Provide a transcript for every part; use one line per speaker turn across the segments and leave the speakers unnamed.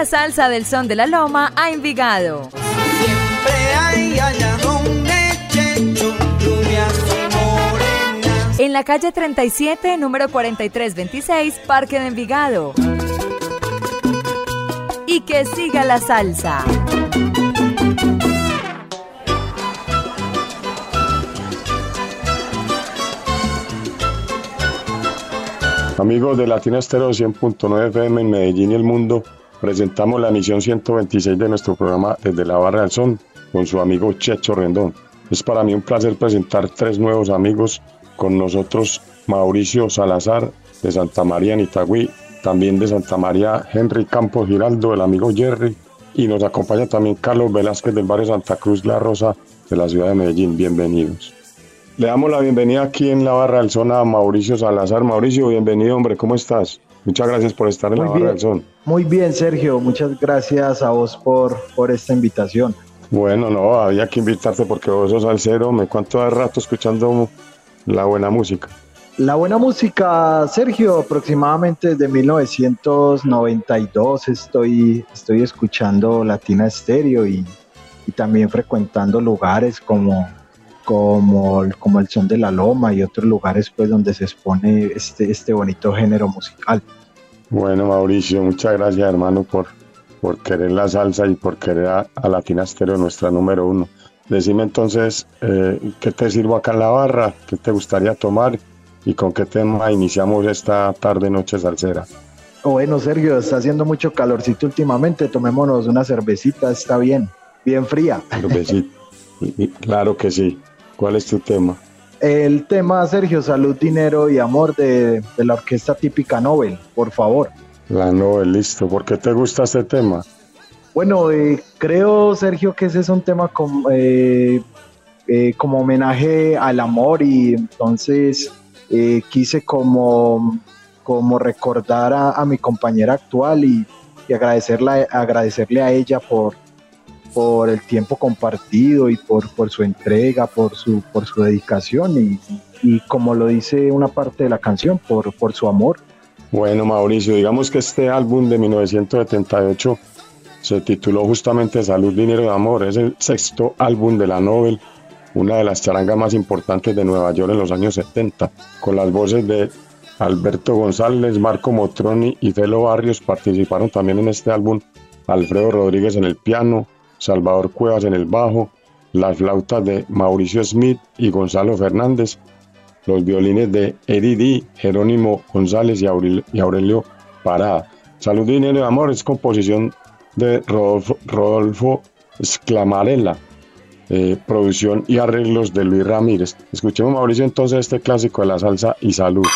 La salsa del son de la loma a Envigado.
Siempre hay allá donde Checho.
En la calle 37, número 4326, Parque de Envigado. Y que siga la salsa.
Amigos de Latina Estéreo 100.9 FM en Medellín y el mundo, presentamos la emisión 126 de nuestro programa Desde la Barra del Son con su amigo Checho Rendón. Es para mí un placer presentar tres nuevos amigos con nosotros, Mauricio Salazar de Santa María en Itagüí, también de Santa María Henry Campos Giraldo, el amigo Jerry, y nos acompaña también Carlos Velázquez del barrio Santa Cruz La Rosa de la ciudad de Medellín. Bienvenidos. Le damos la bienvenida aquí en la Barra del Son a Mauricio Salazar. Mauricio, bienvenido, hombre, ¿cómo estás? Muchas gracias por estar en
Muy
la Barra
bien.
del Son.
Muy bien, Sergio. Muchas gracias a vos por, por esta invitación.
Bueno, no, había que invitarte porque vos sos salsero, me cuento de rato escuchando la buena música.
La buena música, Sergio, aproximadamente desde 1992 estoy, estoy escuchando Latina Estéreo y, y también frecuentando lugares como, como, como el Son de la Loma y otros lugares pues donde se expone este, este bonito género musical.
Bueno, Mauricio, muchas gracias, hermano, por, por querer la salsa y por querer a, a Latina Estéreo, nuestra número uno. Decime entonces, eh, ¿qué te sirvo acá en la barra? ¿Qué te gustaría tomar? ¿Y con qué tema iniciamos esta tarde-noche salsera?
Bueno, Sergio, está haciendo mucho calorcito últimamente. Tomémonos una cervecita, está bien, bien fría.
Cervecita. Claro que sí. ¿Cuál es tu tema?
El tema, Sergio, salud, dinero y amor de, de la orquesta típica Nobel, por favor.
La Nobel, listo. ¿Por qué te gusta este tema?
Bueno, eh, creo, Sergio, que ese es un tema como, eh, eh, como homenaje al amor y entonces eh, quise como, como recordar a, a mi compañera actual y, y agradecerla, agradecerle a ella por, por el tiempo compartido y por, por su entrega, por su, por su dedicación y, y como lo dice una parte de la canción, por, por su amor.
Bueno, Mauricio, digamos que este álbum de 1978 se tituló justamente Salud, Dinero y Amor. Es el sexto álbum de la Nobel, una de las charangas más importantes de Nueva York en los años 70, con las voces de Alberto González, Marco Motroni y Felo Barrios. Participaron también en este álbum Alfredo Rodríguez en el piano, Salvador Cuevas en el bajo, las flautas de Mauricio Smith y Gonzalo Fernández, los violines de Eddie D, Jerónimo González y Aurelio, Parada. Salud, Dinero y Amor es composición de Rodolfo, Rodolfo eh, producción y arreglos de Luis Ramírez. Escuchemos, Mauricio, entonces este clásico de la salsa y salud.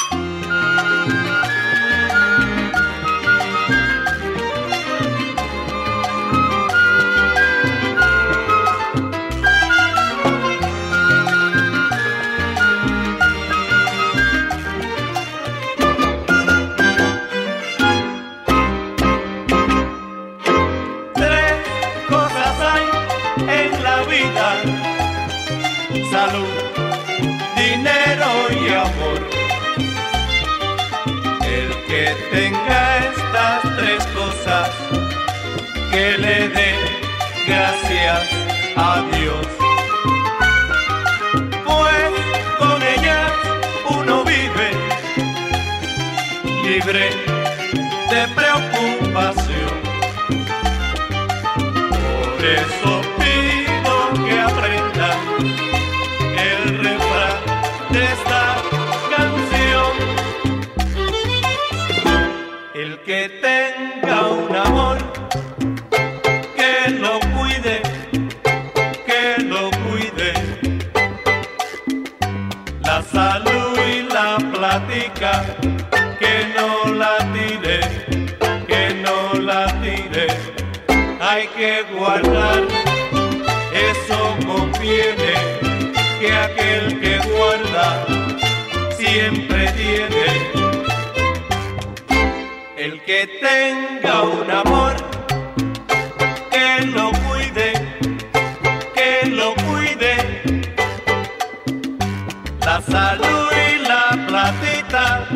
La salud y la platita,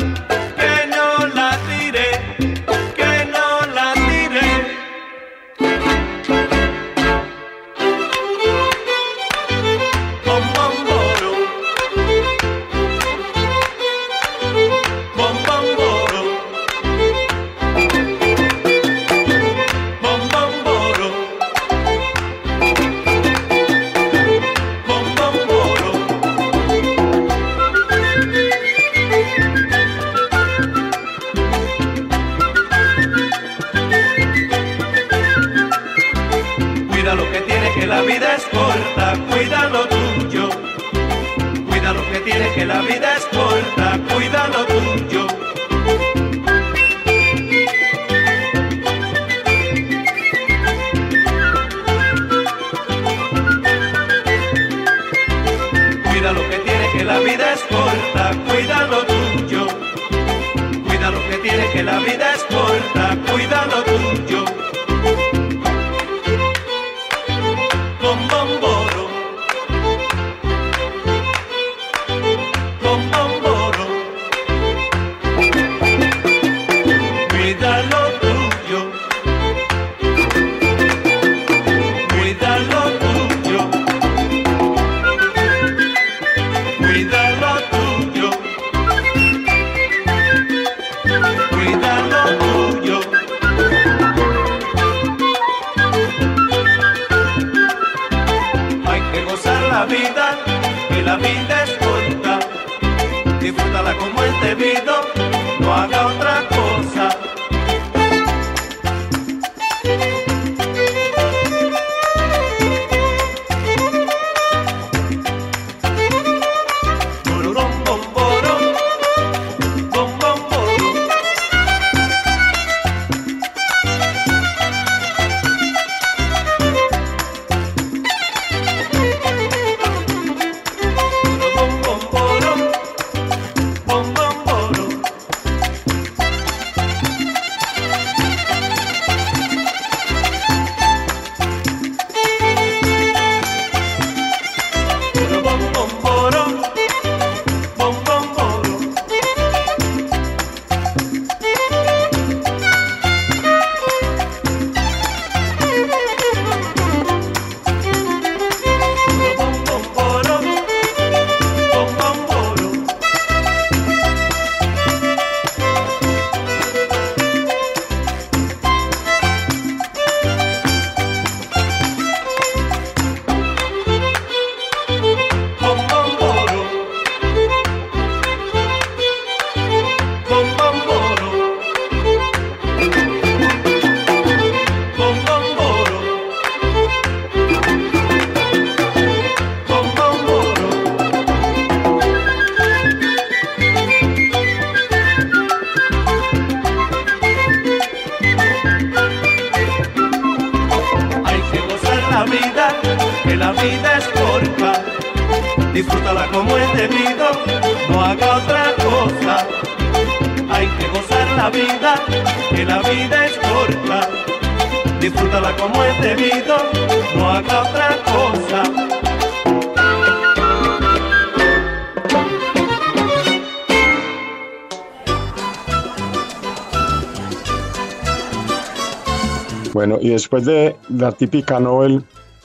Bueno, y después de la típica Nobel,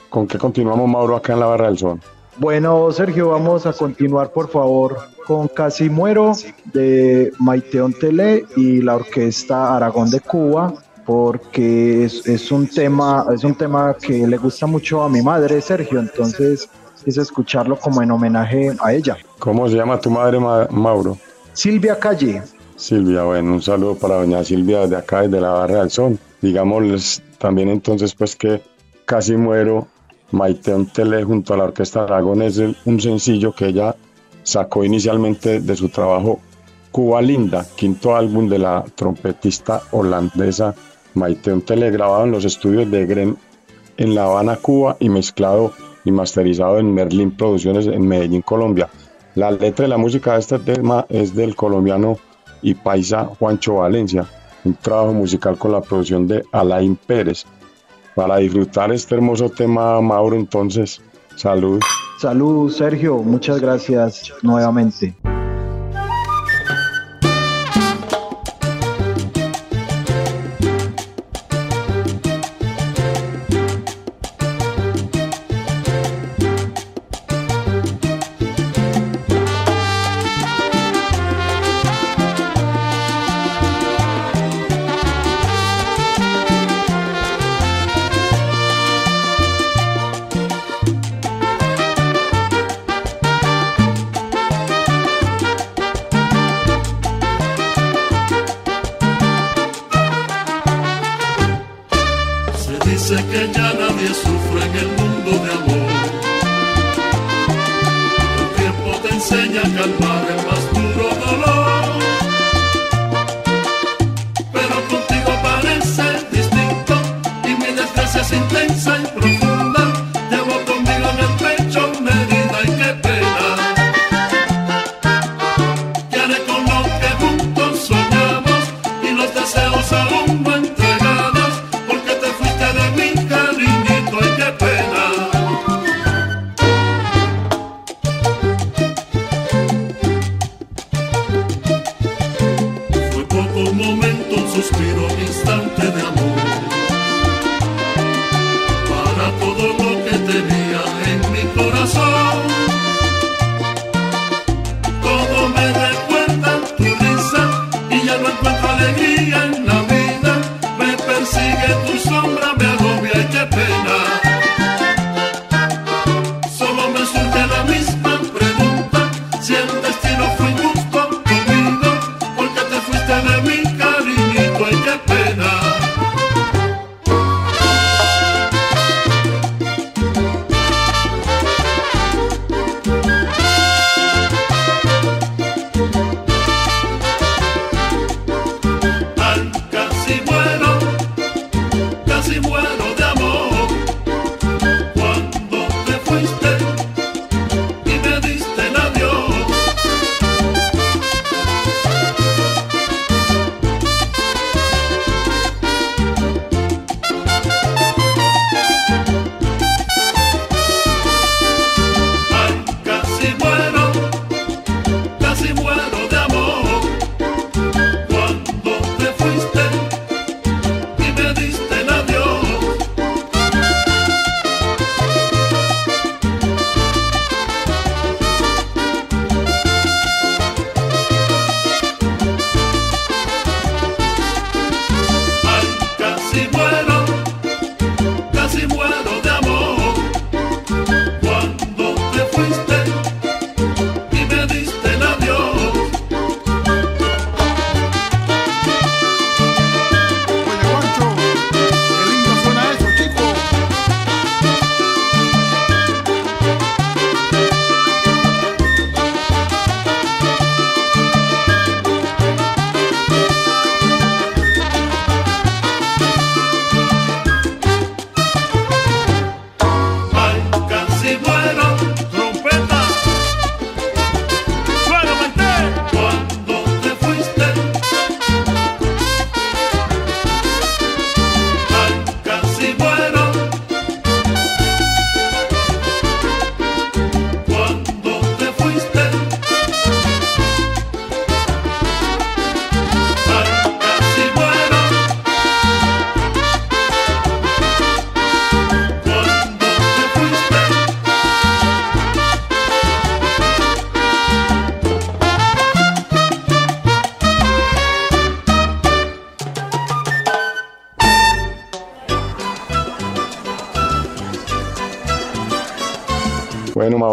¿con qué continuamos, Mauro, acá en la Barra del Sol?
Bueno, Sergio, vamos a continuar, por favor, con Casi Muero de Maiteón Tele y la Orquesta Aragón de Cuba, porque es, es un tema, es un tema que le gusta mucho a mi madre, Sergio, entonces quise escucharlo como en homenaje a ella.
¿Cómo se llama tu madre, Ma- Mauro?
Silvia Calle,
Silvia, bueno, un saludo para doña Silvia desde acá, desde la Barra del Sol. Digámosles también entonces pues que Casi Muero, Maiteón Tele junto a la Orquesta Aragón es un sencillo que ella sacó inicialmente de su trabajo Cuba Linda, quinto álbum de la trompetista holandesa Maiteón Tele, grabado en los estudios de Gren en La Habana, Cuba y mezclado y masterizado en Merlin Producciones en Medellín, Colombia. La letra y la música de este tema es del colombiano y paisa Juancho Valencia, un trabajo musical con la producción de Alain Pérez. Para disfrutar este hermoso tema, Mauro, entonces, salud.
Salud, Sergio. Muchas gracias nuevamente. dice que ya nadie sufre en el mundo de amor. El tiempo te enseña a calmar el más duro dolor. Pero contigo parece distinto y mi desgracia es intensa y profunda.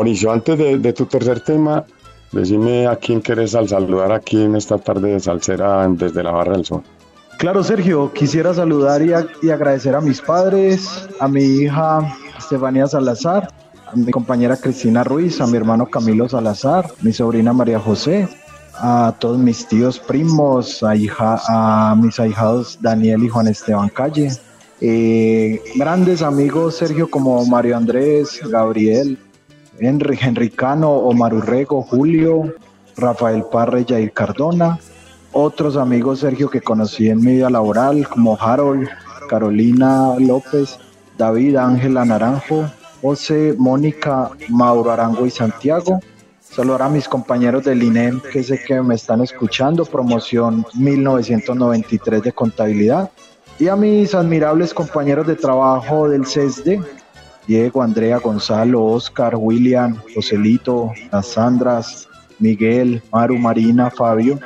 Mauricio, antes de, tu tercer tema, decime a quién quieres al saludar aquí en esta tarde de Salsera desde la Barra del Sol.
Claro, Sergio, quisiera saludar y, y agradecer a mis padres, a mi hija Estefanía Salazar, a mi compañera Cristina Ruiz, a mi hermano Camilo Salazar, mi sobrina María José, a todos mis tíos primos, a, hija, a mis ahijados Daniel y Juan Esteban Calle,
Eh, grandes amigos, Sergio, como Mario Andrés, Gabriel, Henry, Henricano, Omar Urrego, Julio, Rafael Parra y Jair Cardona. Otros amigos, Sergio, que conocí en mi vida laboral, como Harold, Carolina López, David Ángela Naranjo, José, Mónica, Mauro Arango y Santiago. Saludar a mis compañeros del INEM que sé que me están escuchando, promoción 1993 de contabilidad. Y a mis admirables compañeros de trabajo del CESDE, Diego, Andrea, Gonzalo, Oscar, William, Joselito, las Sandras, Miguel, Maru, Marina, Fabio,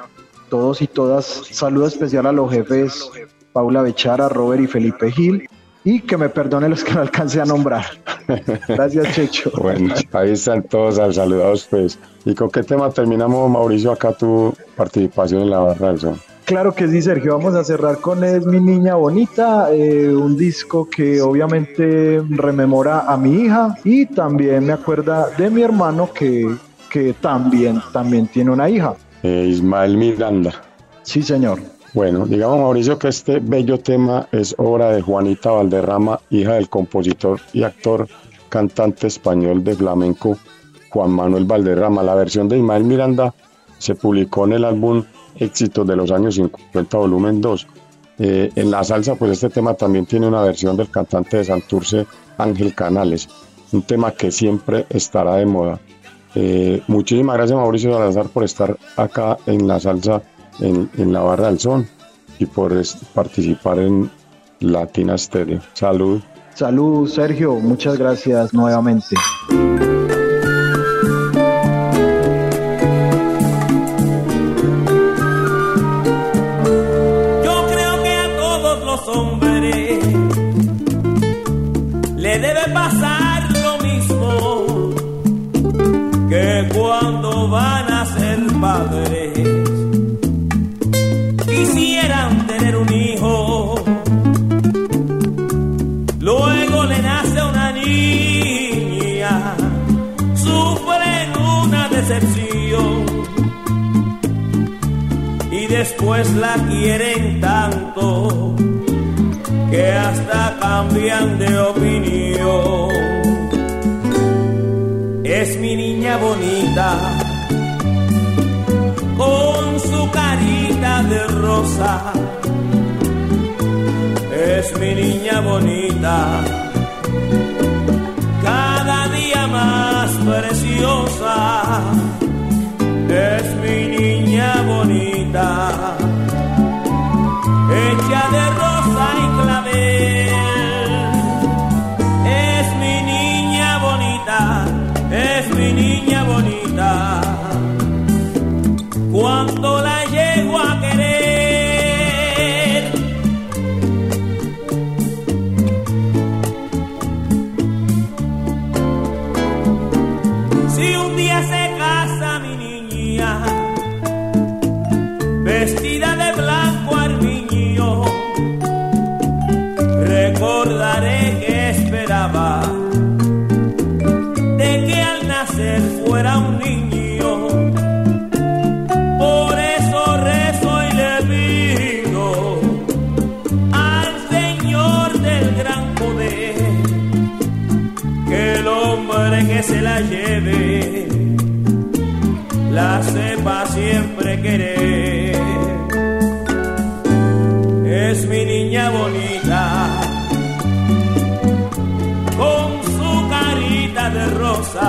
todos y todas. Saludo especial a los jefes Paula Bechara, Robert y Felipe Gil. Y que me perdone los que no alcance a nombrar. Gracias, Checho.
Bueno, ahí están todos saludados, pues. ¿Y con qué tema terminamos, Mauricio, acá tu participación en la barra del son?
Claro que sí, Sergio. Vamos a cerrar con Es mi niña bonita, eh, un disco que obviamente rememora a mi hija y también me acuerda de mi hermano que, que también, también tiene una hija.
Eh, Ismael Miranda.
Sí, señor.
Bueno, digamos Mauricio que este bello tema es obra de Juanita Valderrama, hija del compositor y actor cantante español de flamenco Juan Manuel Valderrama. La versión de Ismael Miranda se publicó en el álbum Éxitos de los años 50, volumen 2. Eh, en la salsa, pues este tema también tiene una versión del cantante de Santurce, Ángel Canales, un tema que siempre estará de moda. Eh, muchísimas gracias Mauricio Salazar por estar acá en la salsa en, la barra del son y por participar en Latina Stereo. Salud.
Salud, Sergio. Muchas gracias nuevamente.
Después la quieren tanto que hasta cambian de opinión. Es mi niña bonita con su carita de rosa. Es mi niña bonita, bonita, hecha de rosa siempre querer. Es mi niña bonita con su carita de rosa.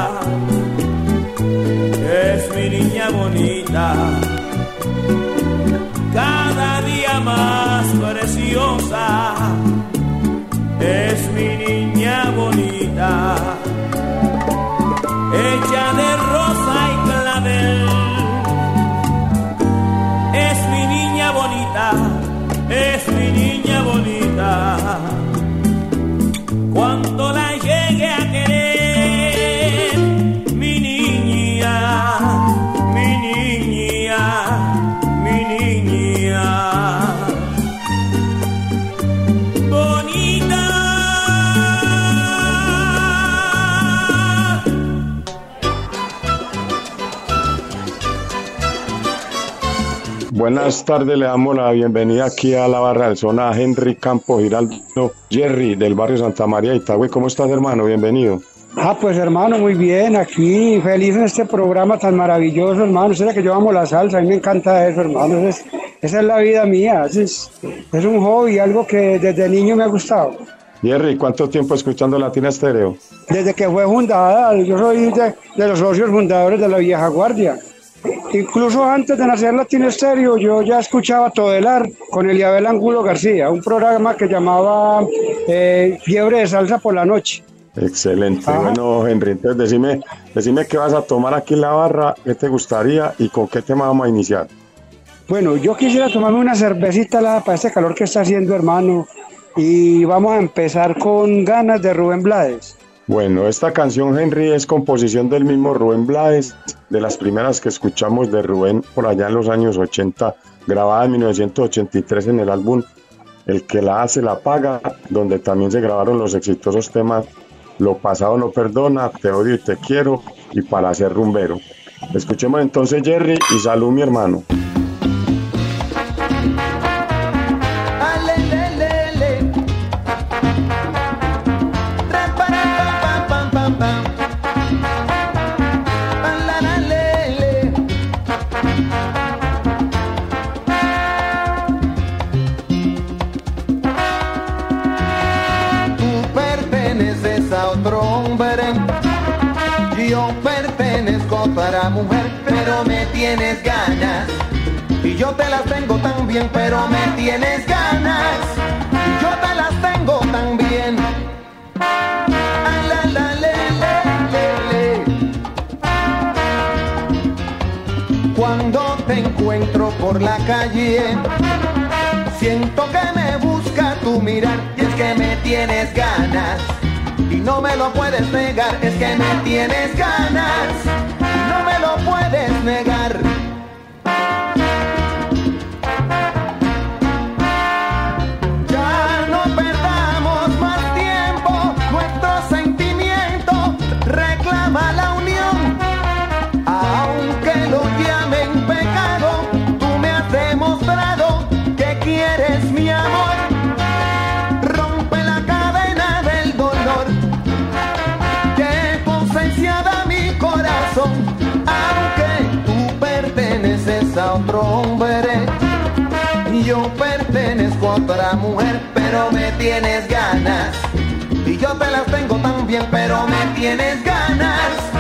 Es mi niña bonita, cada día más preciosa, es mi niña bonita,
buenas tardes. Le damos la bienvenida aquí a la barra del zona a Henry Campo Giraldo Jerry del barrio Santa María Itagüe. ¿Cómo estás, hermano? Bienvenido.
Ah, pues hermano, muy bien, aquí feliz en este programa tan maravilloso, hermano. Será que yo amo la salsa, a mí me encanta eso, hermano. Es- esa es la vida mía, es, es un hobby, algo que desde niño me ha gustado.
Jerry, ¿cuánto tiempo escuchando Latina Estéreo?
Desde que fue fundada, yo soy de, de los socios fundadores de la vieja guardia. Incluso antes de nacer Latino Estéreo, yo ya escuchaba Todelar con Eliabel Angulo García, un programa que llamaba eh, Fiebre de Salsa por la Noche.
Excelente.
Ajá.
Bueno, Henry, entonces decime, decime qué vas a tomar aquí en la barra, qué te gustaría y con qué tema vamos a iniciar.
Bueno, yo quisiera tomarme una cervecita helada para este calor que está haciendo, hermano. Y vamos a empezar con ganas de Rubén Blades.
Bueno, esta canción, Henry, es composición del mismo Rubén Blades, de las primeras que escuchamos de Rubén por allá en los años 80, grabada en 1983 en el álbum El que la hace la paga, donde también se grabaron los exitosos temas Lo pasado no perdona, Te odio y te quiero y Para ser rumbero. Escuchemos entonces Jerry y salud mi hermano.
Pertenezco a otra mujer, pero me tienes ganas. Y yo te las tengo tan bien, pero me tienes ganas. Y yo te las tengo tan bien. Ah. Cuando te encuentro por la calle, siento que me busca tu mirar. Y es que me tienes ganas. Y no me lo puedes negar, es que me tienes ganas. Lo puedes negar. Otra mujer, pero me tienes ganas. Y yo te las tengo tan bien, pero me tienes ganas.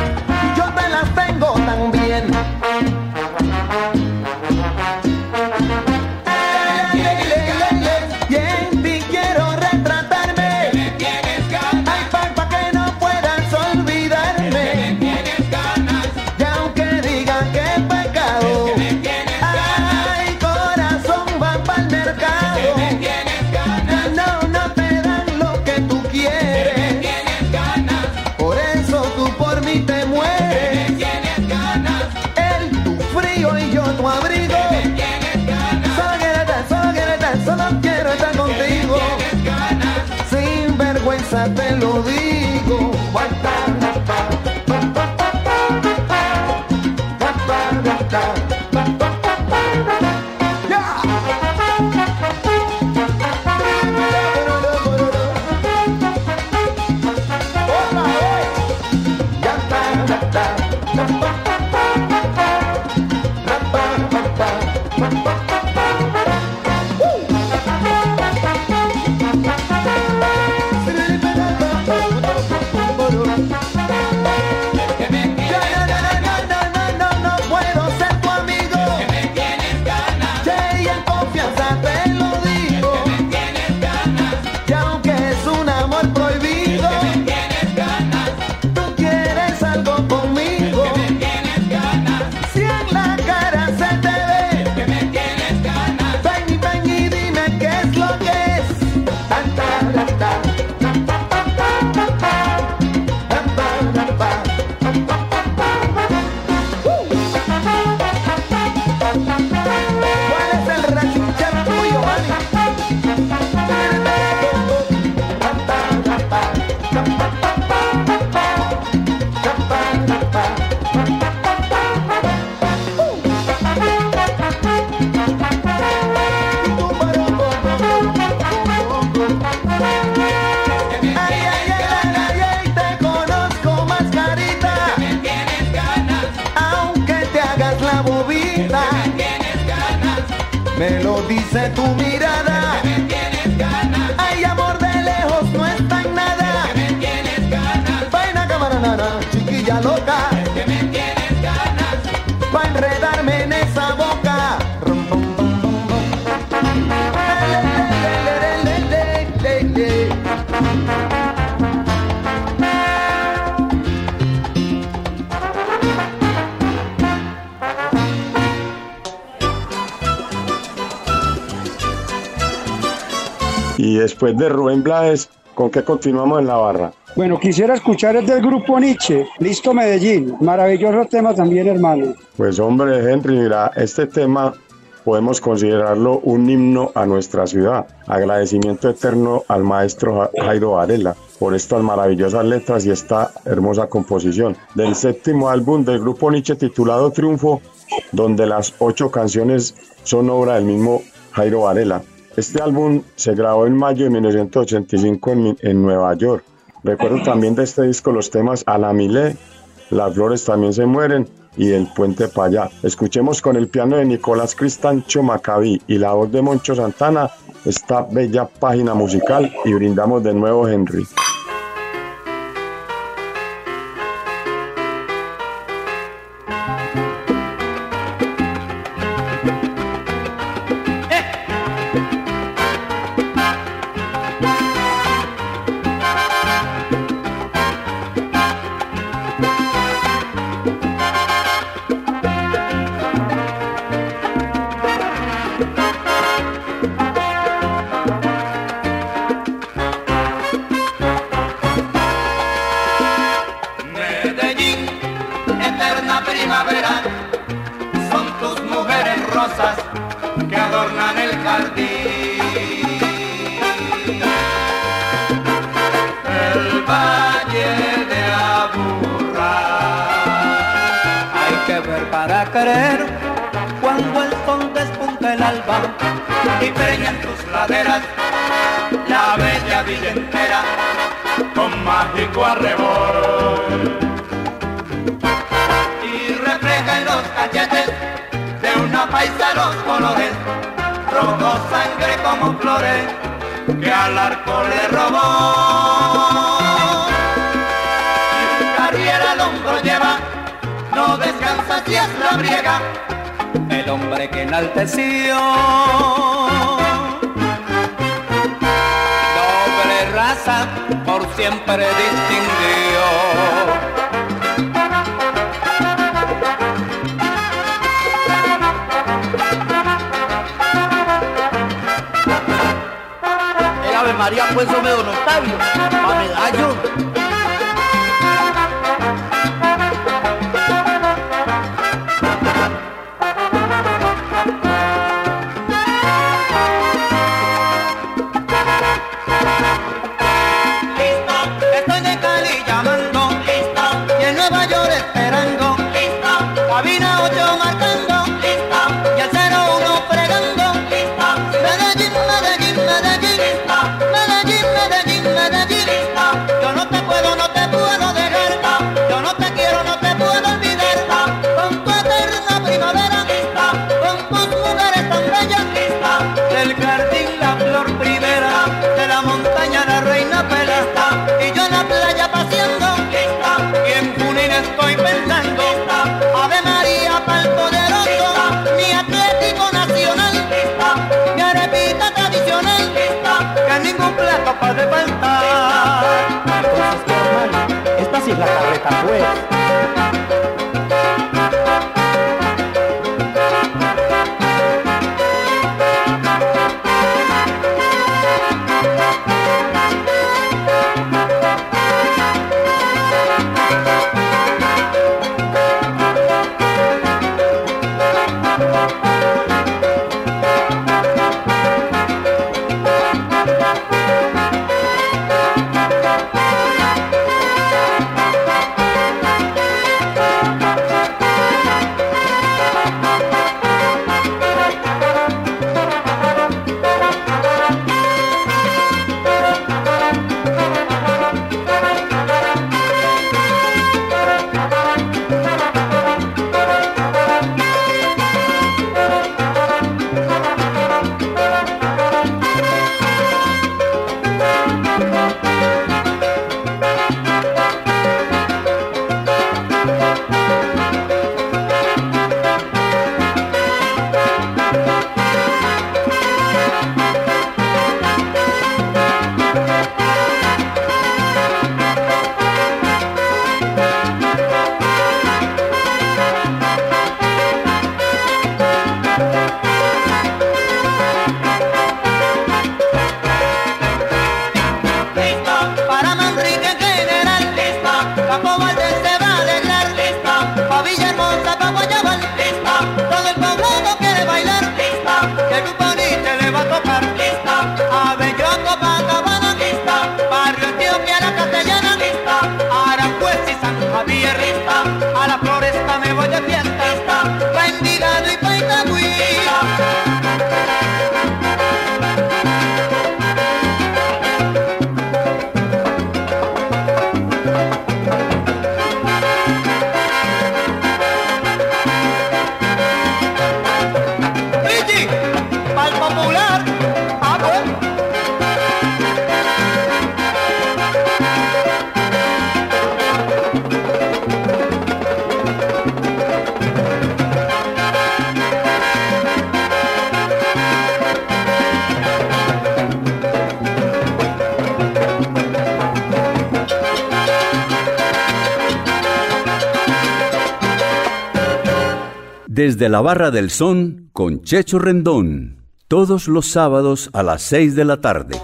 变
灾 después de Rubén Blades, ¿con qué continuamos en la barra?
Bueno, quisiera escuchar el del grupo Nietzsche, Listo Medellín. Maravilloso tema también, hermano.
Pues hombre, Henry, mira, este tema podemos considerarlo un himno a nuestra ciudad. Agradecimiento eterno al maestro Ja- Jairo Varela por estas maravillosas letras y esta hermosa composición. Del séptimo álbum del grupo Nietzsche titulado Triunfo, donde las ocho canciones son obra del mismo Jairo Varela. Este álbum se grabó en mayo de 1985 en, Nueva York. Recuerdo también de este disco los temas A la Milé, Las Flores también se mueren y El Puente para allá. Escuchemos con el piano de Nicolás Cristancho Maccabi y la voz de Moncho Santana esta bella página musical y brindamos de nuevo Henry.
Por siempre distinguió.
María pues sobre don Octavio, a medallo. it.
Desde la Barra del Son con Checho Rendón. Todos los sábados a las 6 de la tarde.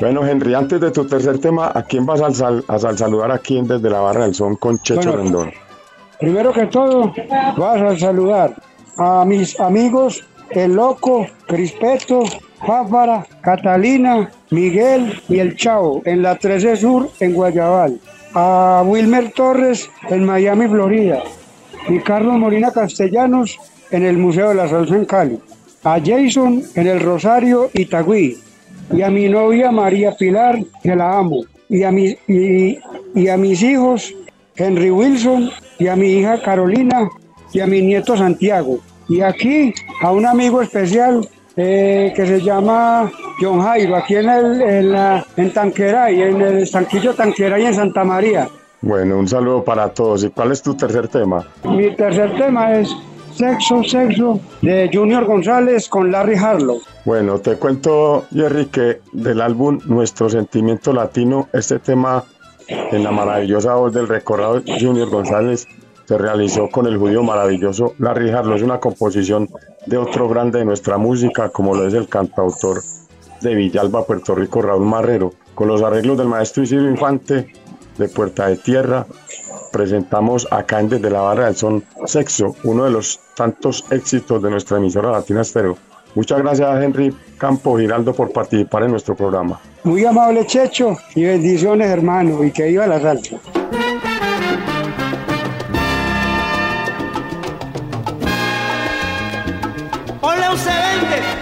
Bueno, Henry, antes de tu tercer tema, ¿a quién vas a, sal- a sal- saludar aquí en desde la Barra del Son con Checho
Bueno.
Rendón?
Primero que todo, vas a saludar a mis amigos El Loco, Crispeto, Fáfara, Catalina, Miguel y El Chavo en la 13 Sur en Guayabal. A Wilmer Torres en Miami, Florida. Y Carlos Molina Castellanos en el Museo de la Salsa en Cali. A Jason en el Rosario, Itagüí. Y a mi novia María Pilar, que la amo. Y a, y a mis hijos Henry Wilson y a mi hija Carolina y a mi nieto Santiago. Y aquí a un amigo especial eh, que se llama John Jairo, aquí en, el, en, la- en Tanqueray, en el estanquillo Tanqueray en Santa María.
Bueno, un saludo para todos. ¿Y cuál es tu tercer tema?
Mi tercer tema es Sexo, Sexo de Junior González con Larry Harlow.
Bueno, te cuento, Jerry, que del álbum Nuestro Sentimiento Latino, este tema en la maravillosa voz del recordado Junior González se realizó con el judío maravilloso Larry Harlow. Es una composición de otro grande de nuestra música, como lo es el cantautor de Villalba, Puerto Rico, Raúl Marrero. Con los arreglos del maestro Isidro Infante de Puerta de Tierra, presentamos acá en Desde la Barra del Son Sexo, uno de los tantos éxitos de nuestra emisora Latina Estéreo. Muchas gracias Henry Campo Giraldo por participar en nuestro programa.
Muy amable Checho y bendiciones hermano y que viva la salsa.
Ponle un 20.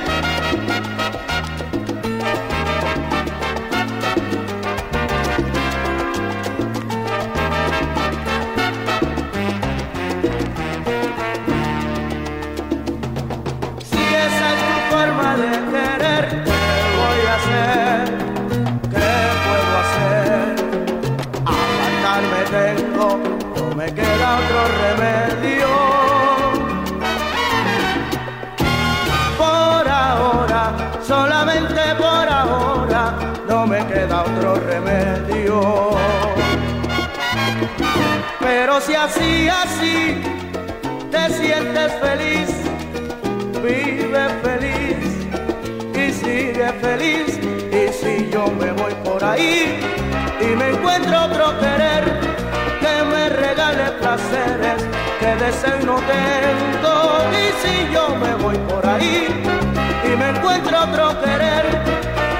Si así, así, te sientes feliz, vive feliz y sigue feliz. Y si yo me voy por ahí y me encuentro otro querer que me regale placeres que deseo y no tengo. Y si yo me voy por ahí y me encuentro otro querer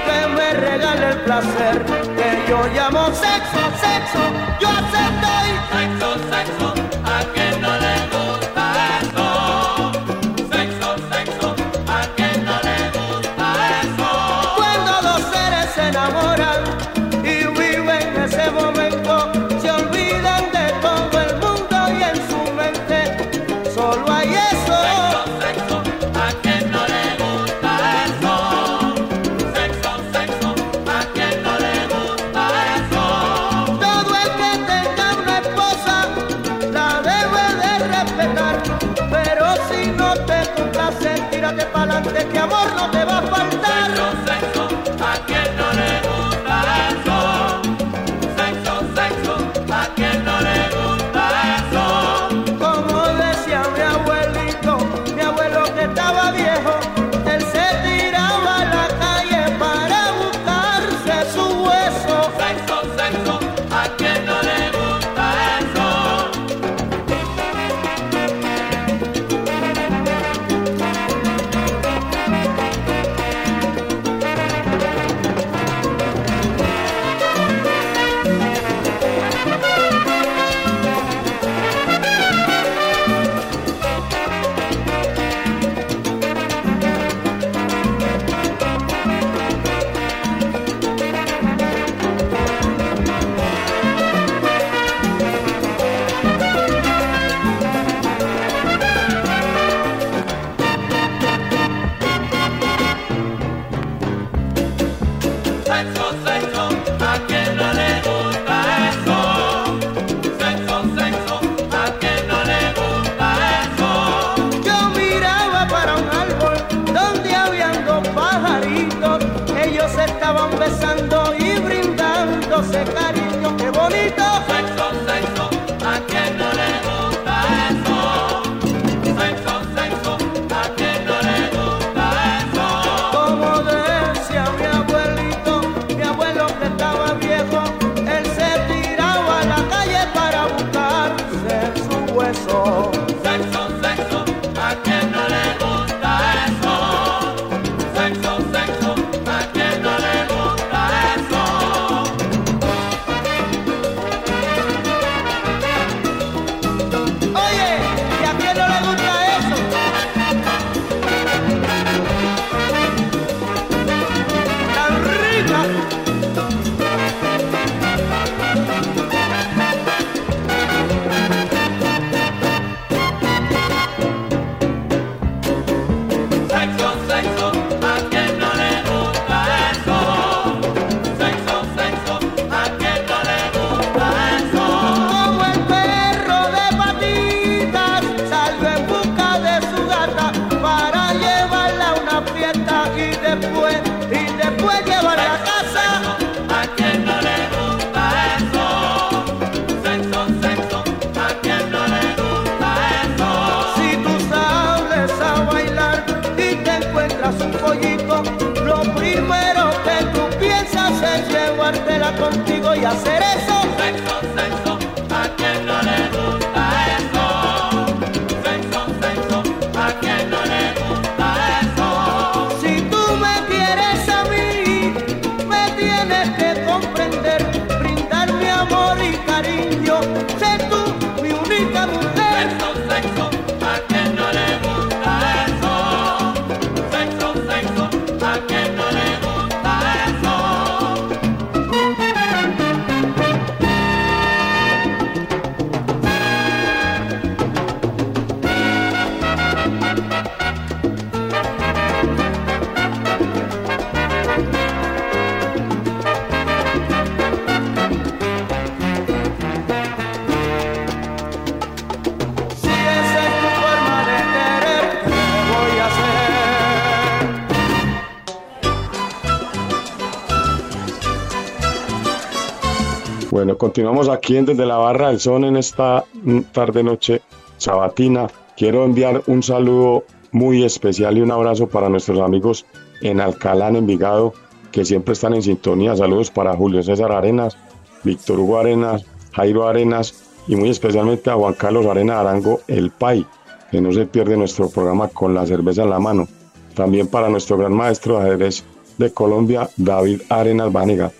que me regale el placer que yo llamo sexo, sexo, yo acepto y sexo, pa'lante que amor no te va a faltar.
Bueno, continuamos aquí en Desde la Barra del Son en esta tarde-noche sabatina. Quiero enviar un saludo muy especial y un abrazo para nuestros amigos en Alcalá, en Envigado, que siempre están en sintonía. Saludos para Julio César Arenas, Víctor Hugo Arenas, Jairo Arenas y muy especialmente a Juan Carlos Arena Arango, el PAI, que no se pierde nuestro programa con la cerveza en la mano. También para nuestro gran maestro de ajedrez de Colombia, David Arenas Vanega.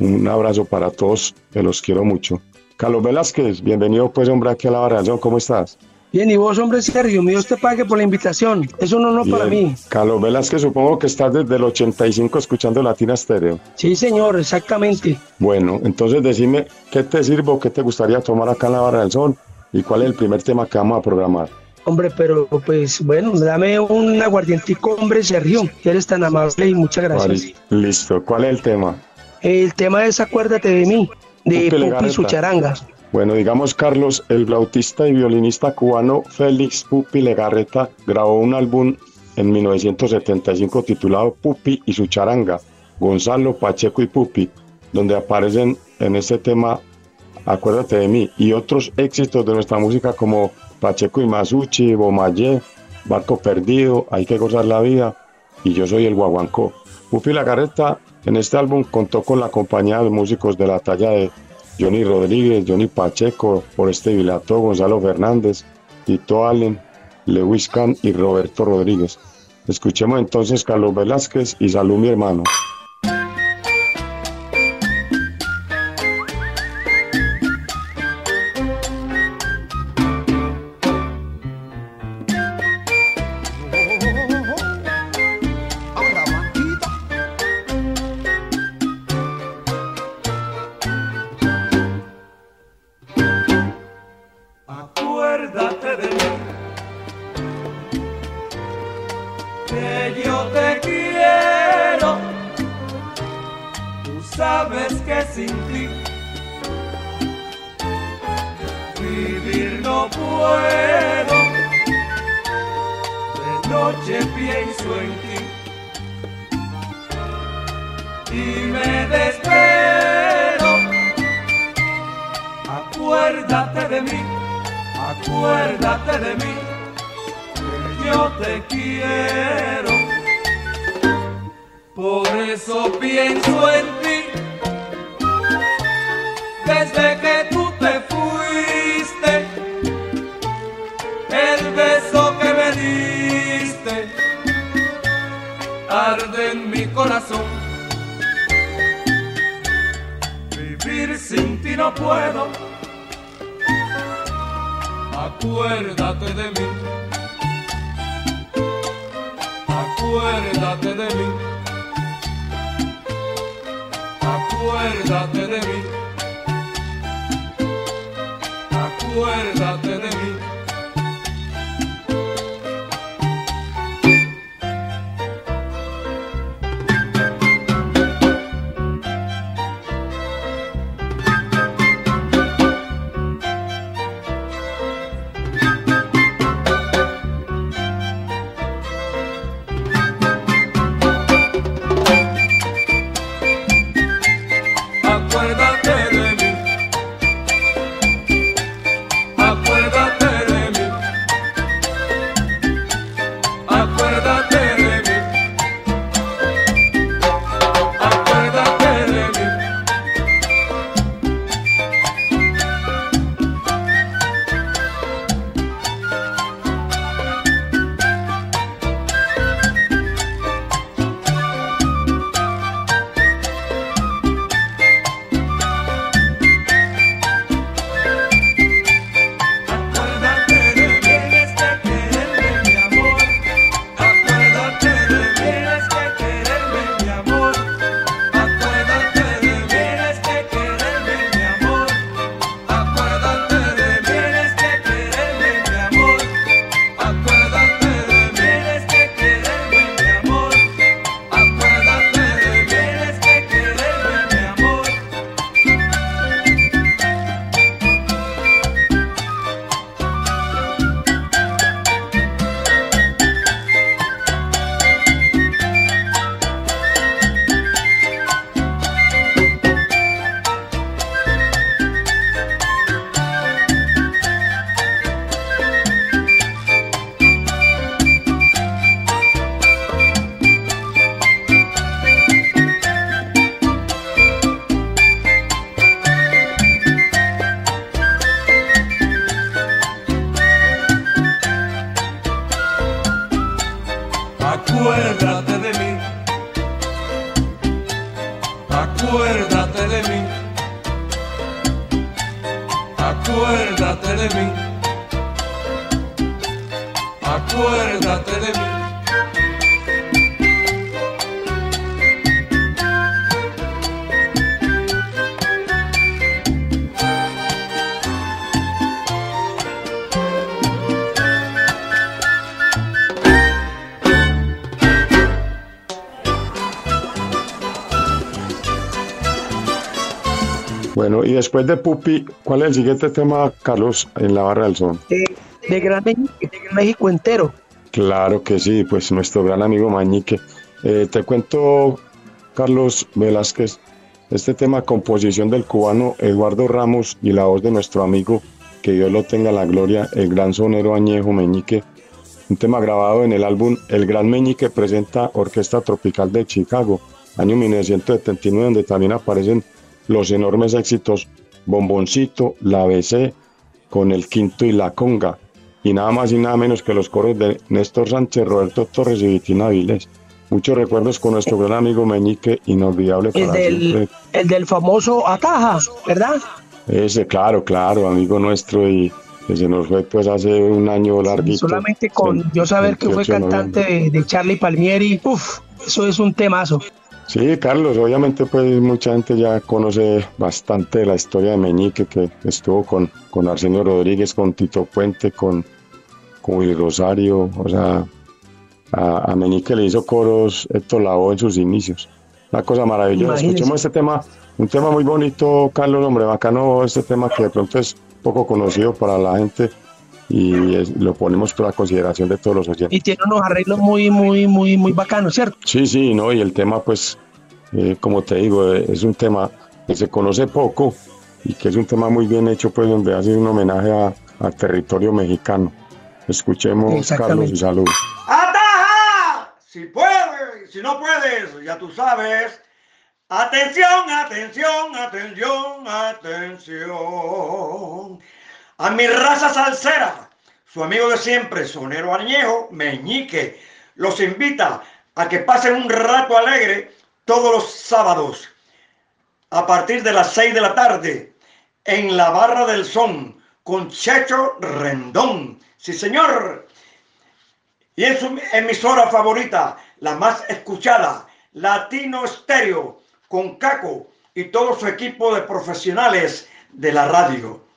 Un abrazo para todos, que los quiero mucho. Carlos Velázquez, bienvenido pues hombre aquí a la barra. ¿Cómo estás?
Bien, y vos, hombre Sergio, Dios te pague por la invitación. Es un honor para mí.
Carlos Velázquez, supongo que estás desde el 85 escuchando Latina Stereo.
Sí, señor, exactamente.
Bueno, entonces decime qué te sirvo, qué te gustaría tomar acá en la Barra del Sol y cuál es el primer tema que vamos a programar.
Hombre, pero pues bueno, dame un aguardientico, hombre Sergio, que eres tan amable y muchas gracias.
Vale, Listo, ¿cuál es el tema?
El tema es Acuérdate de mí, de
Pupi
Pupi
Legarreta.
su charanga.
Bueno, digamos Carlos, el flautista y violinista cubano Félix Pupi Legarreta grabó un álbum en 1975 titulado Pupi y su charanga, Gonzalo, Pacheco y Pupi, donde aparecen en este tema Acuérdate de mí y otros éxitos de nuestra música como Pacheco y Masucci, Bomayé, Barco Perdido, Hay que gozar la vida y Yo soy el Guaguancó. Pupi Legarreta en este álbum contó con la compañía de músicos de la talla de Johnny Rodríguez, Johnny Pacheco, Oreste Vilato, Gonzalo Fernández, Tito Allen, Lewis Kahn y Roberto Rodríguez. Escuchemos entonces Carlos Velázquez y Salud mi hermano.
Acuérdate de mí. Acuérdate de mí.
Bueno, y después de Pupi, ¿cuál es el siguiente tema, Carlos, en la barra del son?
De, de Gran México, de Gran México entero.
Claro que sí, pues nuestro gran amigo Mañique. Eh, te cuento, Carlos Velázquez, este tema, composición del cubano Eduardo Ramos y la voz de nuestro amigo, que Dios lo tenga en la gloria, el gran sonero añejo Meñique. Un tema grabado en el álbum El Gran Meñique presenta Orquesta Tropical de Chicago, año 1979, donde también aparecen los enormes éxitos Bomboncito, La BC, con el quinto y la conga, y nada más y nada menos que los coros de Néstor Sánchez, Roberto Torres y Vitina Viles. Muchos recuerdos con nuestro gran amigo Meñique, inolvidable
El
para siempre.
del, el del famoso Ataja, ¿verdad?
Ese, claro, claro, amigo nuestro, y que se nos fue pues hace un año larguito.
Solamente con yo saber que fue
28 de
cantante de, de Charlie Palmieri, uff, eso es un temazo.
Sí, Carlos, obviamente pues mucha gente ya conoce bastante la historia de Meñique, que estuvo con, con Arsenio Rodríguez, con Tito Puente, con, con Willy Rosario, o sea, a, a Meñique le hizo coros Héctor Lavoe en sus inicios. Una cosa maravillosa.
Imagínese.
Escuchemos este tema, un tema muy bonito, Carlos, hombre, bacano este tema que de pronto es poco conocido para la gente y es- lo ponemos por la consideración de todos los oyentes.
Y tiene unos arreglos muy, muy, muy, muy bacanos, ¿cierto?
Sí, sí, no, y el tema, pues, eh, como te digo, eh, es un tema que se conoce poco y que es un tema muy bien hecho, pues, donde hace un homenaje a- al territorio mexicano. Escuchemos, Carlos, y salud.
¡Ataja! Si puedes, si no puedes, ya tú sabes. Atención, atención, atención, atención. A mi raza salsera, su amigo de siempre, sonero añejo, Meñique, los invita a que pasen un rato alegre todos los sábados a partir de las 6 de la tarde en la Barra del Son con Checho Rendón. Sí, señor. Y en su emisora favorita, la más escuchada, Latino Estéreo, con Caco y todo su equipo de profesionales de la radio.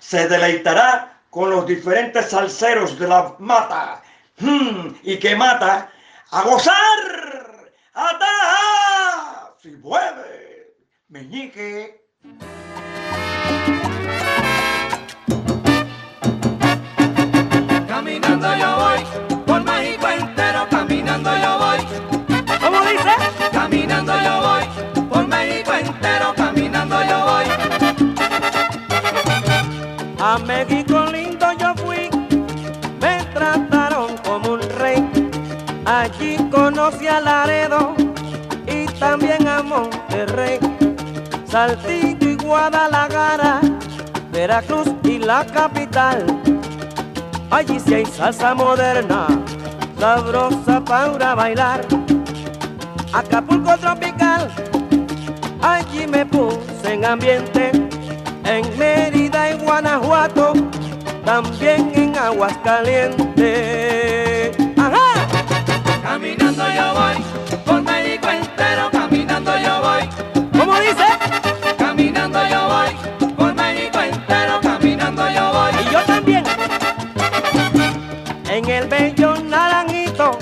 Se deleitará con los diferentes salseros de la mata mm, y que mata a gozar. ¡Ataja! Si mueve, meñique.
Caminando yo voy, por México entero, caminando yo voy. ¿Cómo dice? Caminando yo voy,
A México lindo yo fui, me trataron como un rey. Allí conocí a Laredo y también a Monterrey. Saltillo y Guadalajara, Veracruz y la capital. Allí sí hay salsa moderna, sabrosa para bailar. Acapulco tropical, allí me puse en ambiente. En Mérida y Guanajuato, también en Aguascalientes. ¡Ajá!
Caminando yo voy, por México entero, caminando yo voy.
¿Cómo dice?
Caminando yo voy, por México entero, caminando yo voy.
Y yo también. En el bello Naranjito,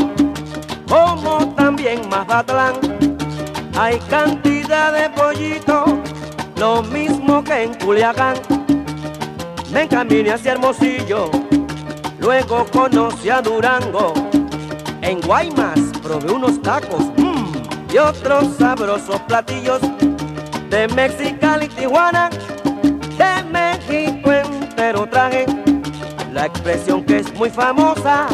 como también Mazatlán, hay cantidad de pollitos, lo mismo que en Culiacán. Me encaminé hacia Hermosillo, luego conocí a Durango. En Guaymas probé unos tacos mm, y otros sabrosos platillos de Mexicali y Tijuana. De México entero traje la expresión que es muy famosa.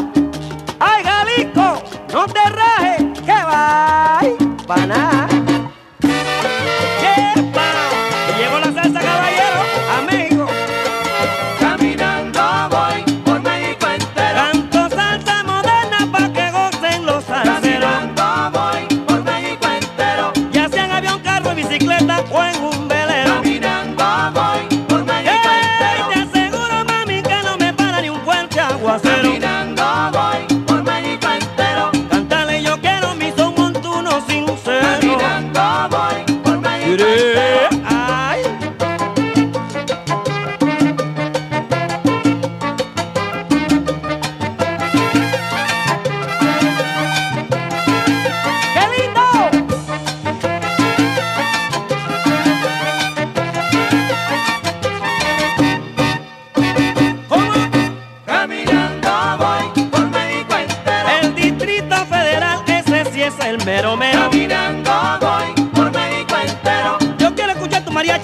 ¡Ay, Jalisco! ¡No te rajes! ¡Que va! ¡Pa' nada! ¡Yepa! bicicleta
ou em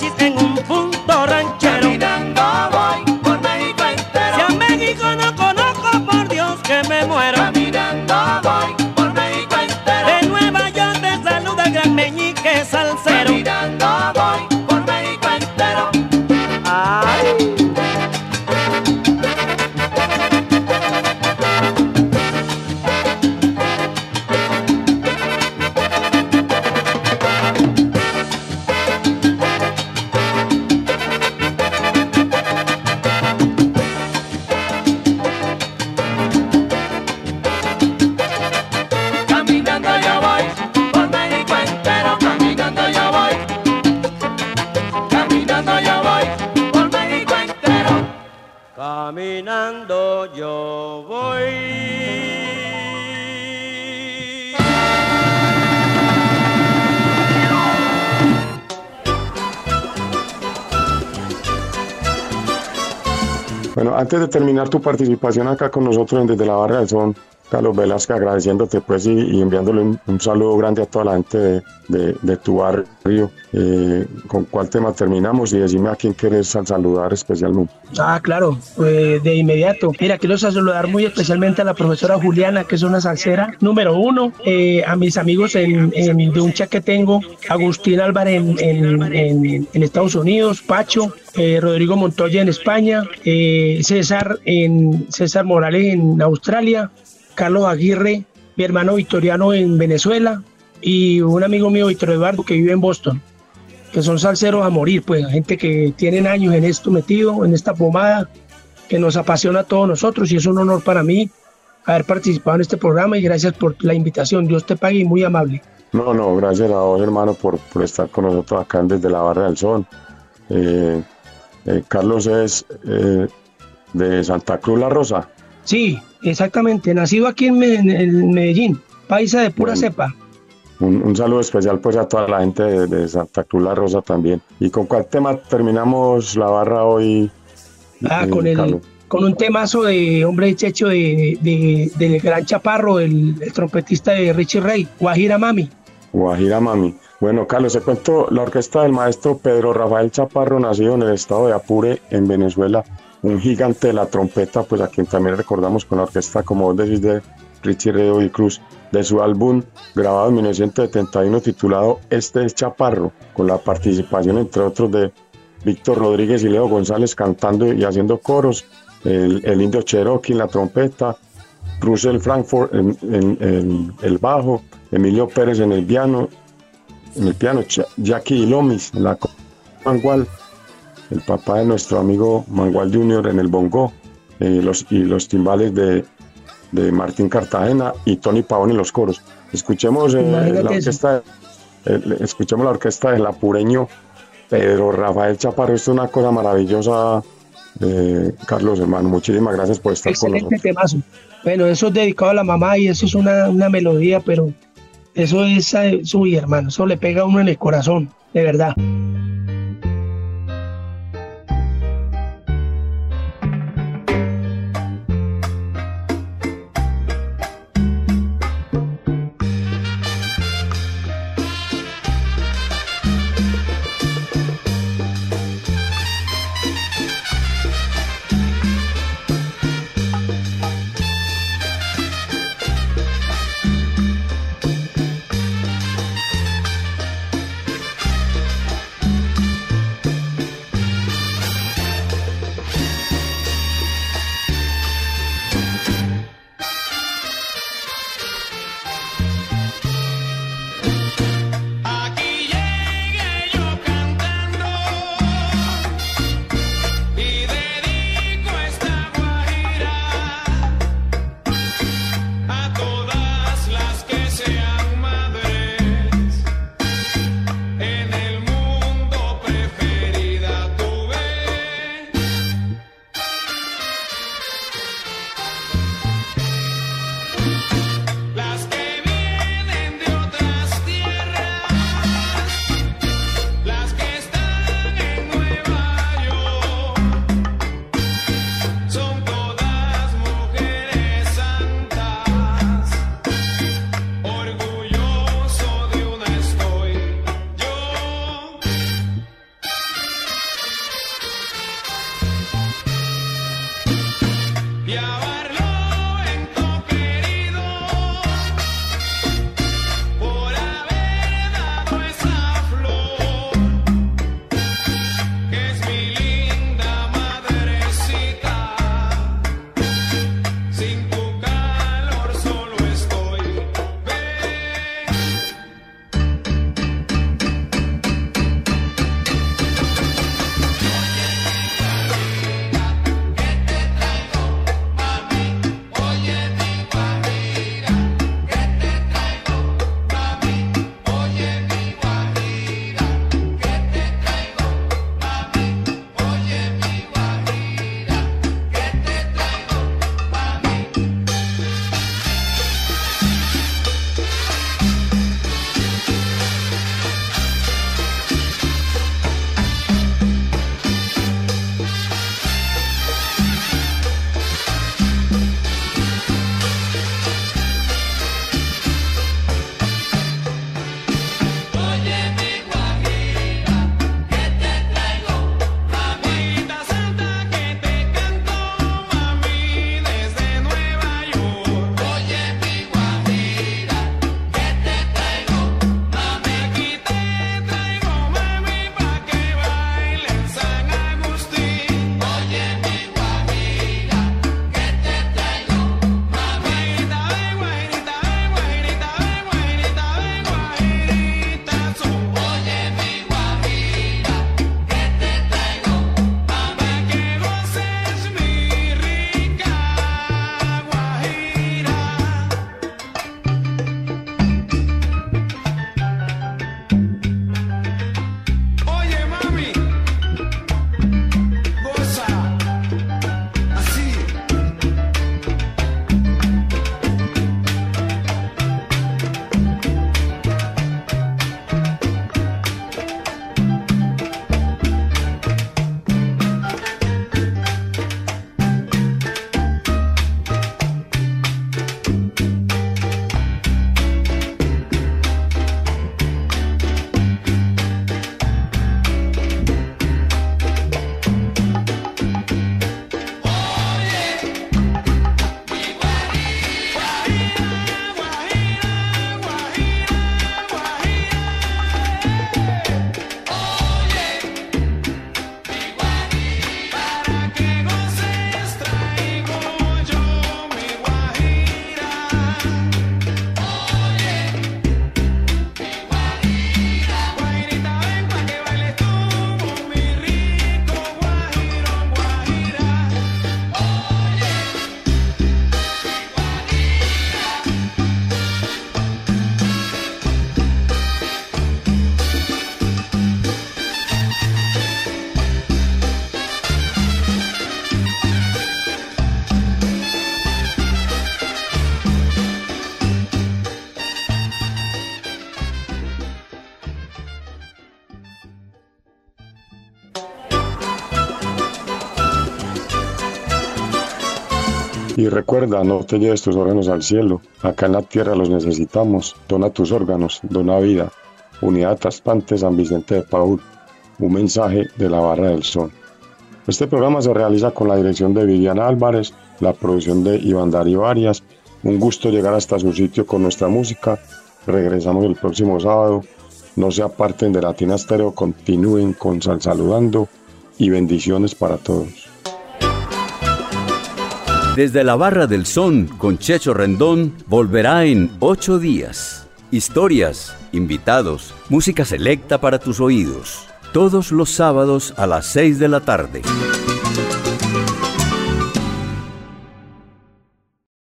escuchar
terminar tu participación acá con nosotros en Desde la Barra del Son, Carlos Velasco, agradeciéndote pues y, enviándole un, saludo grande a toda la gente de, de- tu barrio. Eh, ¿Con cuál tema terminamos? Y decime a quién quieres saludar especialmente.
Ah, claro, pues de inmediato. Mira, quiero saludar muy especialmente a la profesora Juliana, que es una salsera número uno, eh, a mis amigos en, en- de un chat que tengo, Agustín Álvarez en, en- Estados Unidos, Pacho, eh, Rodrigo Montoya en España, eh, César, en, César Morales en Australia, Carlos Aguirre, mi hermano Victoriano en Venezuela y un amigo mío, Víctor Eduardo, que vive en Boston que son salseros a morir, pues gente que tienen años en esto metido, en esta pomada, que nos apasiona a todos nosotros y es un honor para mí haber participado en este programa y gracias por la invitación. Dios te pague y muy amable.
No, no, gracias a vos, hermano, por, por estar con nosotros acá Desde la Barra del Sol. Eh, eh, Carlos es eh, de Santa Cruz La Rosa.
Sí, exactamente, nacido aquí en, Me- en Medellín, paisa de pura cepa.
Un, un saludo especial pues a toda la gente de, de Santa Cruz La Rosa también. ¿Y con cuál tema terminamos la barra hoy?
Ah,
eh,
con el con un temazo de hombre de checho de, de- del gran chaparro, el, el trompetista de Richie Ray, Guajira Mami.
Guajira Mami. Bueno, Carlos, te cuento, la orquesta del maestro Pedro Rafael Chaparro, nacido en el estado de Apure, en Venezuela, un gigante de la trompeta, pues a quien también recordamos con la orquesta, como vos decís, de Richie Ray y Cruz, de su álbum grabado en 1971 titulado Este es Chaparro, con la participación, entre otros, de Víctor Rodríguez y Leo González cantando y haciendo coros, el, indio Cherokee en la trompeta, Russell Frankfurt en, el bajo, Emilio Pérez en el piano, en el piano, Jackie Lomis en la mangual, el papá de nuestro amigo Mangual Junior en el bongo, eh, los, y los timbales de, de Martín Cartagena y Tony Pavón en los coros. Escuchemos eh, la orquesta, escuchemos la orquesta del apureño Pedro Rafael Chaparro, esto es una cosa maravillosa, eh, Carlos hermano, muchísimas gracias por estar con nosotros.
temazo. Bueno, eso es dedicado a la mamá y eso es una, una melodía, pero eso es suya, hermano. Eso le pega a uno en el corazón, de verdad.
Recuerda, no te lleves tus órganos al cielo. Acá en la tierra los necesitamos. Dona tus órganos, dona vida. Unidad Traspante San Vicente de Paul. Un mensaje de la Barra del Sol. Este programa se realiza con la dirección de Viviana Álvarez, la producción de Iván Darío Arias. Un gusto llegar hasta su sitio con nuestra música. Regresamos el próximo sábado. No se aparten de Latina Estéreo, continúen con Sal Saludando y bendiciones para todos.
Desde la Barra del Son con Checho Rendón volverá en ocho días. Historias, invitados, música selecta para tus oídos. Todos los sábados a las seis de la tarde.